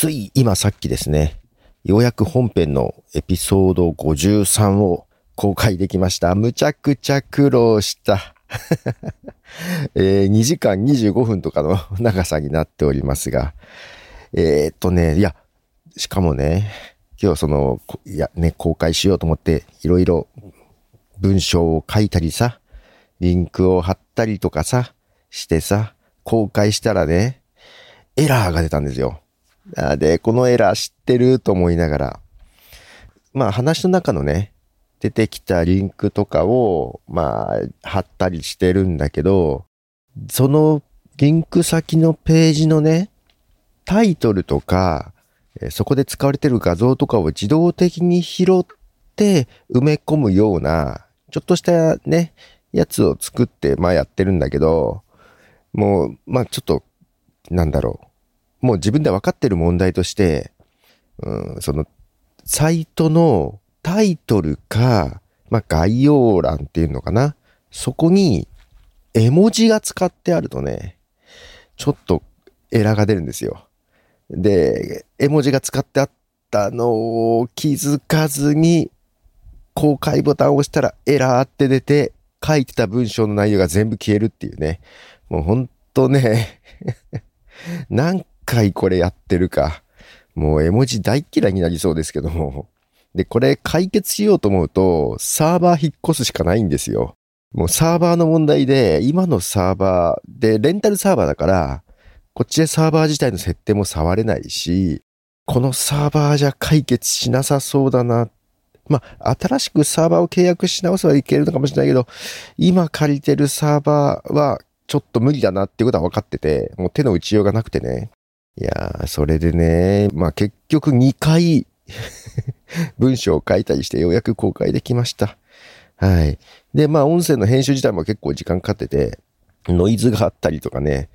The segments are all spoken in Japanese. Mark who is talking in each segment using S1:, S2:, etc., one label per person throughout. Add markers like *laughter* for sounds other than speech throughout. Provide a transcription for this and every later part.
S1: つい今さっきですね、ようやく本編のエピソード53を公開できました。むちゃくちゃ苦労した。*laughs* えー、2時間25分とかの *laughs* 長さになっておりますが、えー、っとね、いや、しかもね、今日その、いやね、公開しようと思って、いろいろ文章を書いたりさ、リンクを貼ったりとかさ、してさ、公開したらね、エラーが出たんですよ。で、このエラー知ってると思いながら、まあ話の中のね、出てきたリンクとかを、まあ、貼ったりしてるんだけど、そのリンク先のページのね、タイトルとか、そこで使われてる画像とかを自動的に拾って埋め込むような、ちょっとしたね、やつを作って、まあやってるんだけど、もう、まあちょっと、なんだろう。もう自分で分かってる問題として、うん、その、サイトのタイトルか、まあ概要欄っていうのかな。そこに、絵文字が使ってあるとね、ちょっとエラーが出るんですよ。で、絵文字が使ってあったのを気づかずに、公開ボタンを押したらエラーって出て、書いてた文章の内容が全部消えるっていうね。もうほんとね *laughs* 何回これやってるか。もう絵文字大嫌いになりそうですけども。で、これ解決しようと思うと、サーバー引っ越すしかないんですよ。もうサーバーの問題で、今のサーバーで、レンタルサーバーだから、こっちでサーバー自体の設定も触れないし、このサーバーじゃ解決しなさそうだな。まあ、新しくサーバーを契約し直せばいけるのかもしれないけど、今借りてるサーバーはちょっと無理だなっていうことは分かってて、もう手の打ちようがなくてね。いやー、それでね、まあ結局2回 *laughs* 文章を書いたりしてようやく公開できました。はい。で、まあ音声の編集自体も結構時間かかってて、ノイズがあったりとかね。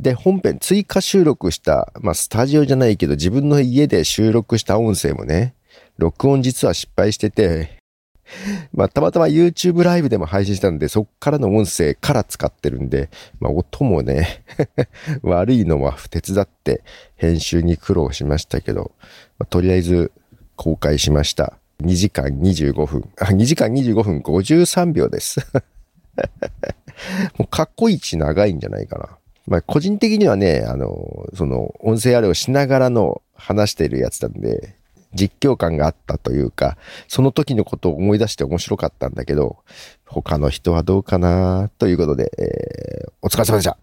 S1: で、本編追加収録した、まあスタジオじゃないけど自分の家で収録した音声もね、録音実は失敗してて、*laughs* まあ、たまたま YouTube ライブでも配信したんで、そっからの音声から使ってるんで、まあ、音もね *laughs* 悪いのは手伝って編集に苦労しましたけど、まあ、とりあえず公開しました。2時間25分。あ、2時間25分53秒です *laughs* もうかっこいいち長いんじゃないかな。まあ、個人的にはね、あの、その、音声あれをしながらの話しているやつなんで、実況感があったというか、その時のことを思い出して面白かったんだけど、他の人はどうかなということで、えー、お疲れ様でした。